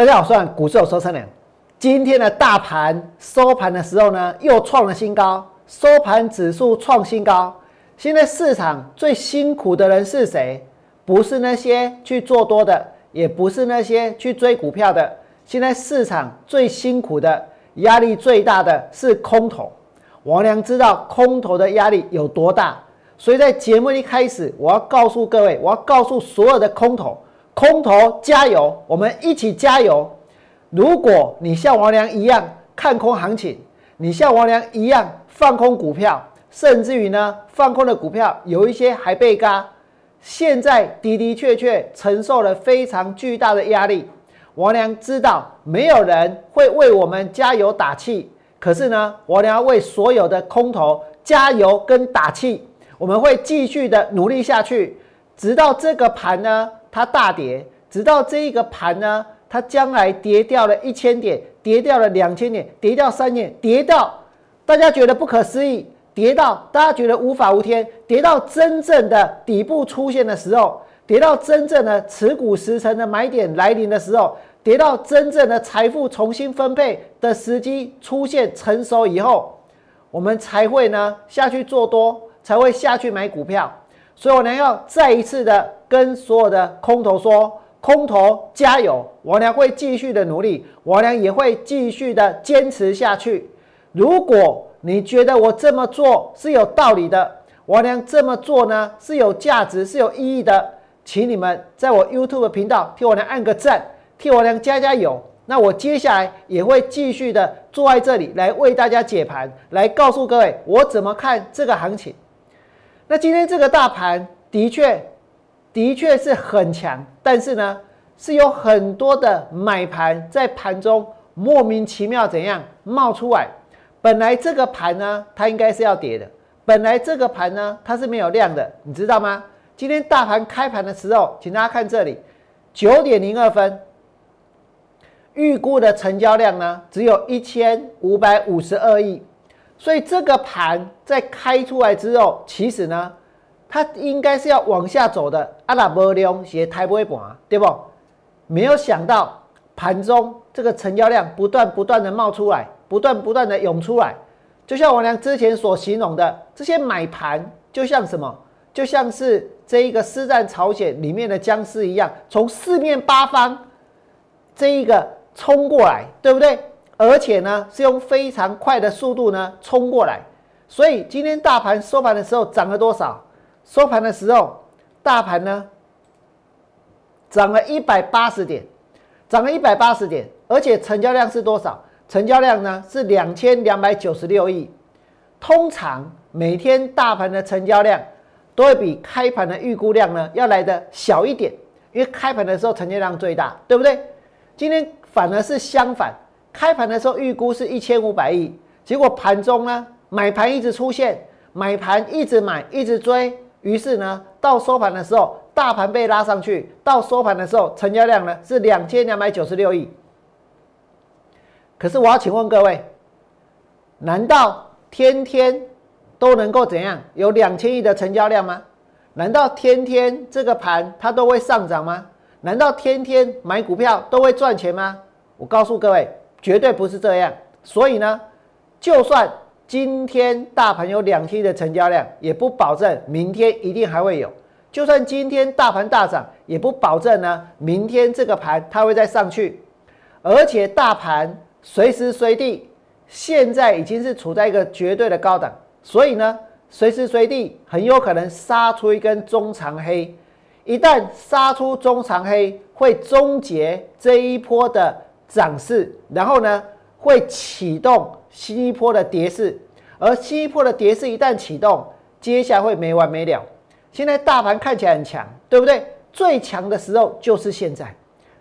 大家好，我是股市有说车良。今天的大盘收盘的时候呢，又创了新高，收盘指数创新高。现在市场最辛苦的人是谁？不是那些去做多的，也不是那些去追股票的。现在市场最辛苦的、压力最大的是空头。王良知道空头的压力有多大，所以在节目一开始，我要告诉各位，我要告诉所有的空头。空头加油，我们一起加油！如果你像王良一样看空行情，你像王良一样放空股票，甚至于呢放空的股票有一些还被嘎，现在的的确确承受了非常巨大的压力。王良知道没有人会为我们加油打气，可是呢，王良要为所有的空头加油跟打气，我们会继续的努力下去，直到这个盘呢。它大跌，直到这一个盘呢，它将来跌掉了一千点，跌掉了两千点，跌掉三点，跌到大家觉得不可思议，跌到大家觉得无法无天，跌到真正的底部出现的时候，跌到真正的持股时程的买点来临的时候，跌到真正的财富重新分配的时机出现成熟以后，我们才会呢下去做多，才会下去买股票。所以我呢要再一次的跟所有的空头说：空头加油！我娘会继续的努力，我娘也会继续的坚持下去。如果你觉得我这么做是有道理的，我娘这么做呢是有价值、是有意义的，请你们在我 YouTube 频道替我娘按个赞，替我娘加加油。那我接下来也会继续的坐在这里来为大家解盘，来告诉各位我怎么看这个行情。那今天这个大盘的确，的确是很强，但是呢，是有很多的买盘在盘中莫名其妙怎样冒出来。本来这个盘呢，它应该是要跌的。本来这个盘呢，它是没有量的，你知道吗？今天大盘开盘的时候，请大家看这里，九点零二分，预估的成交量呢，只有一千五百五十二亿。所以这个盘在开出来之后，其实呢，它应该是要往下走的。阿拉伯量写台不会盘，对不？没有想到盘中这个成交量不断不断的冒出来，不断不断的涌出来，就像我俩之前所形容的，这些买盘就像什么？就像是这一个《师战朝鲜》里面的僵尸一样，从四面八方这一个冲过来，对不对？而且呢，是用非常快的速度呢冲过来，所以今天大盘收盘的时候涨了多少？收盘的时候，大盘呢涨了一百八十点，涨了一百八十点，而且成交量是多少？成交量呢是两千两百九十六亿。通常每天大盘的成交量都会比开盘的预估量呢要来的小一点，因为开盘的时候成交量最大，对不对？今天反而是相反。开盘的时候预估是一千五百亿，结果盘中呢买盘一直出现，买盘一直买一直追，于是呢到收盘的时候大盘被拉上去，到收盘的时候成交量呢是两千两百九十六亿。可是我要请问各位，难道天天都能够怎样有两千亿的成交量吗？难道天天这个盘它都会上涨吗？难道天天买股票都会赚钱吗？我告诉各位。绝对不是这样，所以呢，就算今天大盘有两天的成交量，也不保证明天一定还会有；就算今天大盘大涨，也不保证呢明天这个盘它会再上去。而且大盘随时随地现在已经是处在一个绝对的高档，所以呢，随时随地很有可能杀出一根中长黑。一旦杀出中长黑，会终结这一波的。涨势，然后呢会启动新一波的跌势，而新一波的跌势一旦启动，接下来会没完没了。现在大盘看起来很强，对不对？最强的时候就是现在，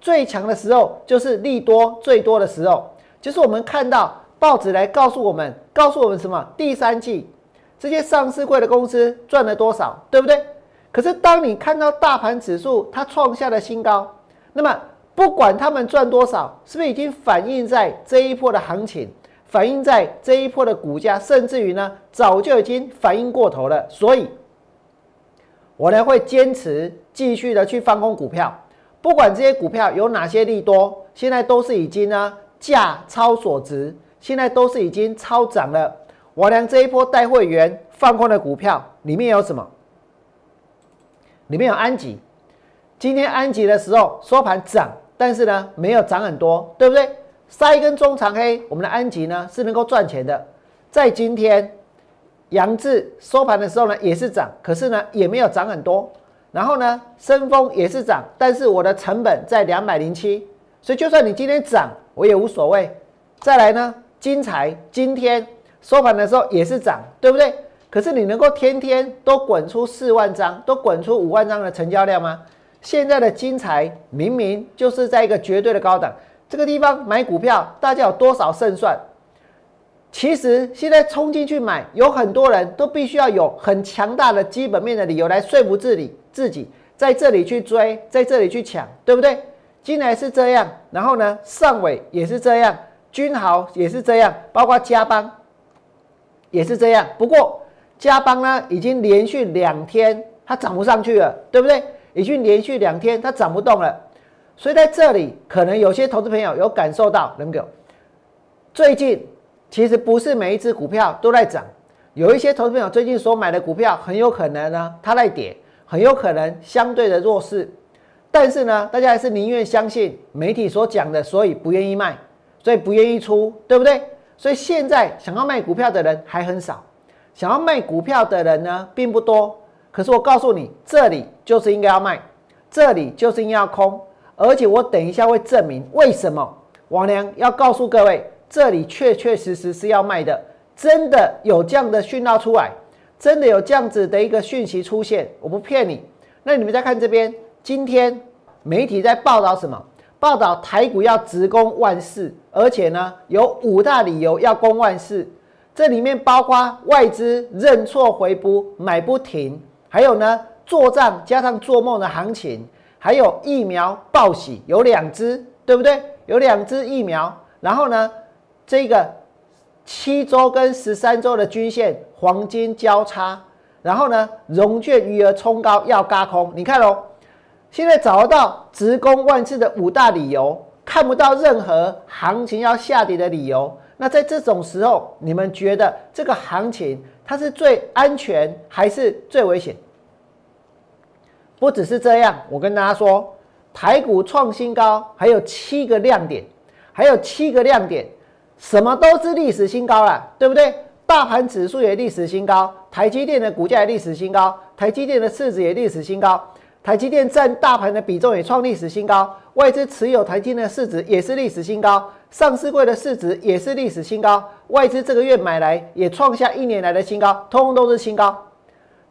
最强的时候就是利多最多的时候，就是我们看到报纸来告诉我们，告诉我们什么？第三季这些上市贵的公司赚了多少，对不对？可是当你看到大盘指数它创下了新高，那么。不管他们赚多少，是不是已经反映在这一波的行情，反映在这一波的股价，甚至于呢，早就已经反应过头了。所以，我呢会坚持继续的去放空股票，不管这些股票有哪些利多，现在都是已经呢价超所值，现在都是已经超涨了。我良这一波带会员放空的股票里面有什么？里面有安吉。今天安吉的时候收盘涨，但是呢没有涨很多，对不对？杀一根中长黑，我们的安吉呢是能够赚钱的。在今天，杨志收盘的时候呢也是涨，可是呢也没有涨很多。然后呢，深丰也是涨，但是我的成本在两百零七，所以就算你今天涨，我也无所谓。再来呢，金财今天收盘的时候也是涨，对不对？可是你能够天天都滚出四万张，都滚出五万张的成交量吗？现在的金财明明就是在一个绝对的高档。这个地方买股票，大家有多少胜算？其实现在冲进去买，有很多人都必须要有很强大的基本面的理由来说服自己，自己在这里去追，在这里去抢，对不对？金来是这样，然后呢，上尾也是这样，君豪也是这样，包括加邦也是这样。不过加邦呢，已经连续两天它涨不上去了，对不对？已经连续两天它涨不动了。所以在这里，可能有些投资朋友有感受到，能够最近其实不是每一只股票都在涨，有一些投资朋友最近所买的股票很有可能呢，它在跌，很有可能相对的弱势。但是呢，大家还是宁愿相信媒体所讲的，所以不愿意卖，所以不愿意出，对不对？所以现在想要卖股票的人还很少，想要卖股票的人呢并不多。可是我告诉你，这里就是应该要卖，这里就是应该要空。而且我等一下会证明为什么王良要告诉各位，这里确确实实是要卖的，真的有这样的讯号出来，真的有这样子的一个讯息出现，我不骗你。那你们再看这边，今天媒体在报道什么？报道台股要直攻万事，而且呢有五大理由要攻万事，这里面包括外资认错回补买不停，还有呢做账加上做梦的行情。还有疫苗报喜有两支，对不对？有两支疫苗，然后呢，这个七周跟十三周的均线黄金交叉，然后呢，融券余额冲高要嘎空。你看哦，现在找得到直攻万次的五大理由，看不到任何行情要下跌的理由。那在这种时候，你们觉得这个行情它是最安全还是最危险？不只是这样，我跟大家说，台股创新高，还有七个亮点，还有七个亮点，什么都是历史新高了，对不对？大盘指数也历史新高，台积电的股价也历史新高，台积电的市值也历史新高，台积电占大盘的比重也创历史新高，外资持有台积电的市值也是历史新高，上市柜的市值也是历史新高，外资这个月买来也创下一年来的新高，通通都是新高，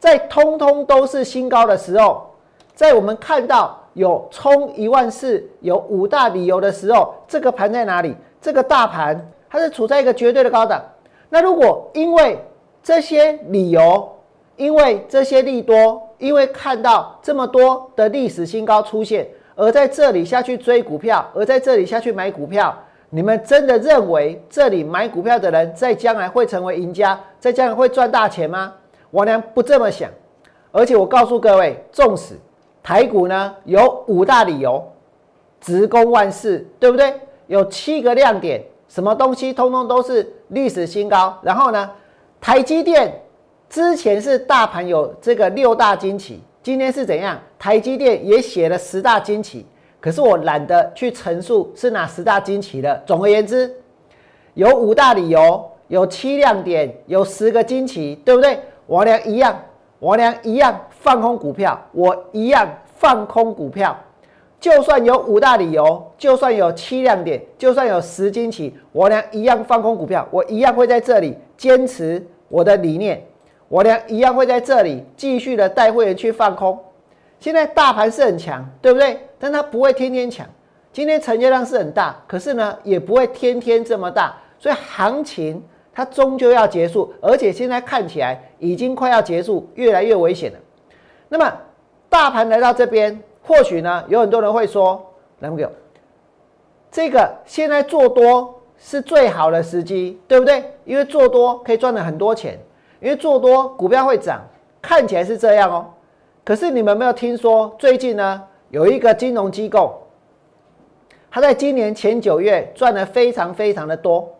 在通通都是新高的时候。在我们看到有冲一万四、有五大理由的时候，这个盘在哪里？这个大盘它是处在一个绝对的高档。那如果因为这些理由，因为这些利多，因为看到这么多的历史新高出现，而在这里下去追股票，而在这里下去买股票，你们真的认为这里买股票的人在将来会成为赢家，在将来会赚大钱吗？我娘不这么想。而且我告诉各位，纵使台股呢有五大理由，直攻万事，对不对？有七个亮点，什么东西通通都是历史新高。然后呢，台积电之前是大盘有这个六大惊奇，今天是怎样？台积电也写了十大惊奇，可是我懒得去陈述是哪十大惊奇了。总而言之，有五大理由，有七亮点，有十个惊奇，对不对？我俩一样。我俩一样放空股票，我一样放空股票。就算有五大理由，就算有七亮点，就算有十惊奇，我俩一样放空股票。我一样会在这里坚持我的理念，我俩一样会在这里继续的带会员去放空。现在大盘是很强，对不对？但它不会天天强。今天成交量是很大，可是呢，也不会天天这么大。所以行情。它终究要结束，而且现在看起来已经快要结束，越来越危险了。那么大盘来到这边，或许呢有很多人会说：“来不给这个现在做多是最好的时机，对不对？因为做多可以赚了很多钱，因为做多股票会涨，看起来是这样哦。可是你们没有听说最近呢有一个金融机构，他在今年前九月赚了非常非常的多，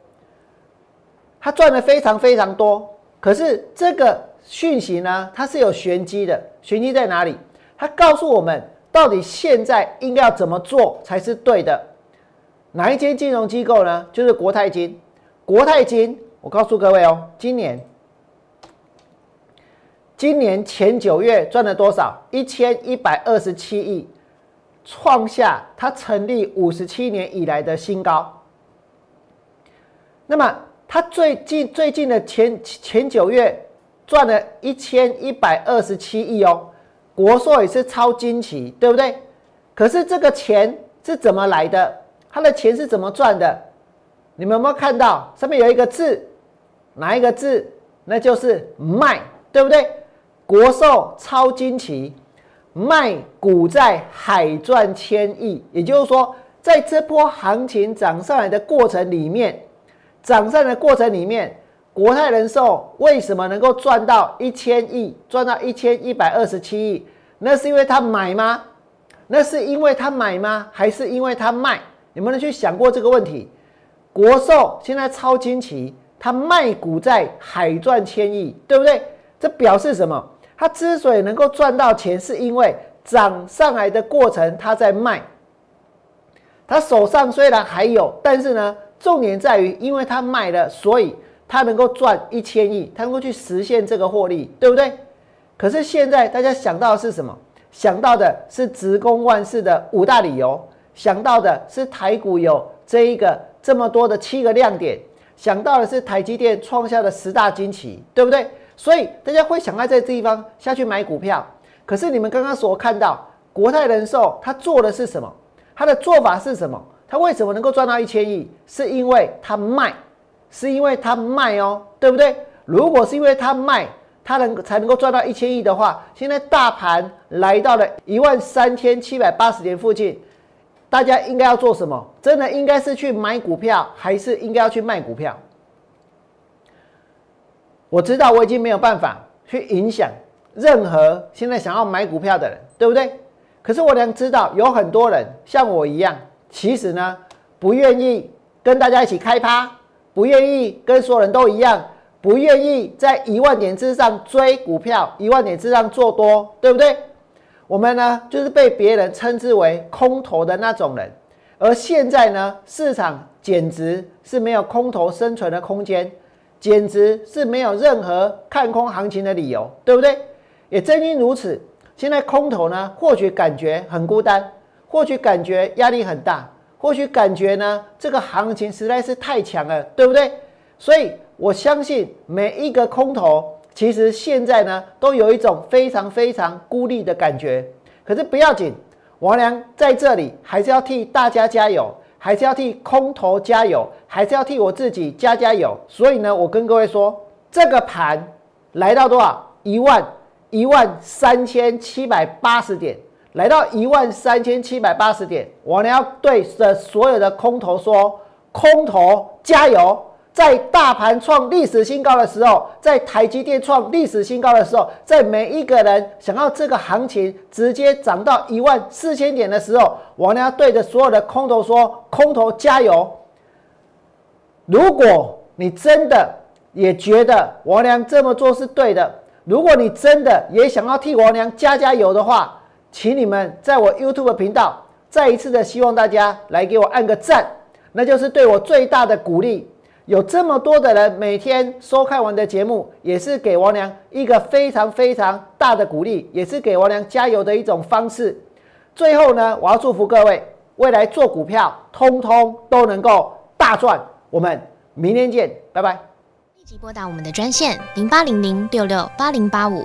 他赚了非常非常多。可是这个讯息呢，它是有玄机的，玄机在哪里？它告诉我们，到底现在应该要怎么做才是对的？哪一间金融机构呢？就是国泰金。国泰金，我告诉各位哦，今年。今年前九月赚了多少？一千一百二十七亿，创下它成立五十七年以来的新高。那么它最近最近的前前九月赚了一千一百二十七亿哦，国寿也是超惊奇，对不对？可是这个钱是怎么来的？它的钱是怎么赚的？你们有没有看到上面有一个字？哪一个字？那就是卖，对不对？国寿超惊奇，卖股债海赚千亿，也就是说，在这波行情涨上来的过程里面，涨上来的过程里面，国泰人寿为什么能够赚到一千亿，赚到一千一百二十七亿？那是因为他买吗？那是因为他买吗？还是因为他卖？有没有人去想过这个问题？国寿现在超惊奇，他卖股债海赚千亿，对不对？这表示什么？他之所以能够赚到钱，是因为涨上来的过程他在卖。他手上虽然还有，但是呢，重点在于，因为他卖了，所以他能够赚一千亿，他能够去实现这个获利，对不对？可是现在大家想到的是什么？想到的是直攻万事的五大理由，想到的是台股有这一个这么多的七个亮点，想到的是台积电创下的十大惊奇，对不对？所以大家会想要在这地方下去买股票，可是你们刚刚所看到国泰人寿，他做的是什么？他的做法是什么？他为什么能够赚到一千亿？是因为他卖，是因为他卖哦，对不对？如果是因为他卖，他能才能够赚到一千亿的话，现在大盘来到了一万三千七百八十点附近，大家应该要做什么？真的应该是去买股票，还是应该要去卖股票？我知道我已经没有办法去影响任何现在想要买股票的人，对不对？可是我能知道有很多人像我一样，其实呢不愿意跟大家一起开趴，不愿意跟所有人都一样，不愿意在一万点之上追股票，一万点之上做多，对不对？我们呢就是被别人称之为空头的那种人，而现在呢市场简直是没有空头生存的空间。简直是没有任何看空行情的理由，对不对？也正因如此，现在空头呢，或许感觉很孤单，或许感觉压力很大，或许感觉呢，这个行情实在是太强了，对不对？所以我相信每一个空头，其实现在呢，都有一种非常非常孤立的感觉。可是不要紧，王良在这里还是要替大家加油。还是要替空头加油，还是要替我自己加加油。所以呢，我跟各位说，这个盘来到多少？一万一万三千七百八十点，来到一万三千七百八十点，我呢要对着所有的空头说：空头加油！在大盘创历史新高的时候，在台积电创历史新高的时候，在每一个人想要这个行情直接涨到一万四千点的时候，我呢对着所有的空头说：空头加油！如果你真的也觉得王良这么做是对的，如果你真的也想要替王良加加油的话，请你们在我 YouTube 频道再一次的希望大家来给我按个赞，那就是对我最大的鼓励。有这么多的人每天收看完的节目，也是给王良一个非常非常大的鼓励，也是给王良加油的一种方式。最后呢，我要祝福各位未来做股票，通通都能够大赚。我们明天见，拜拜。立即拨打我们的专线零八零零六六八零八五。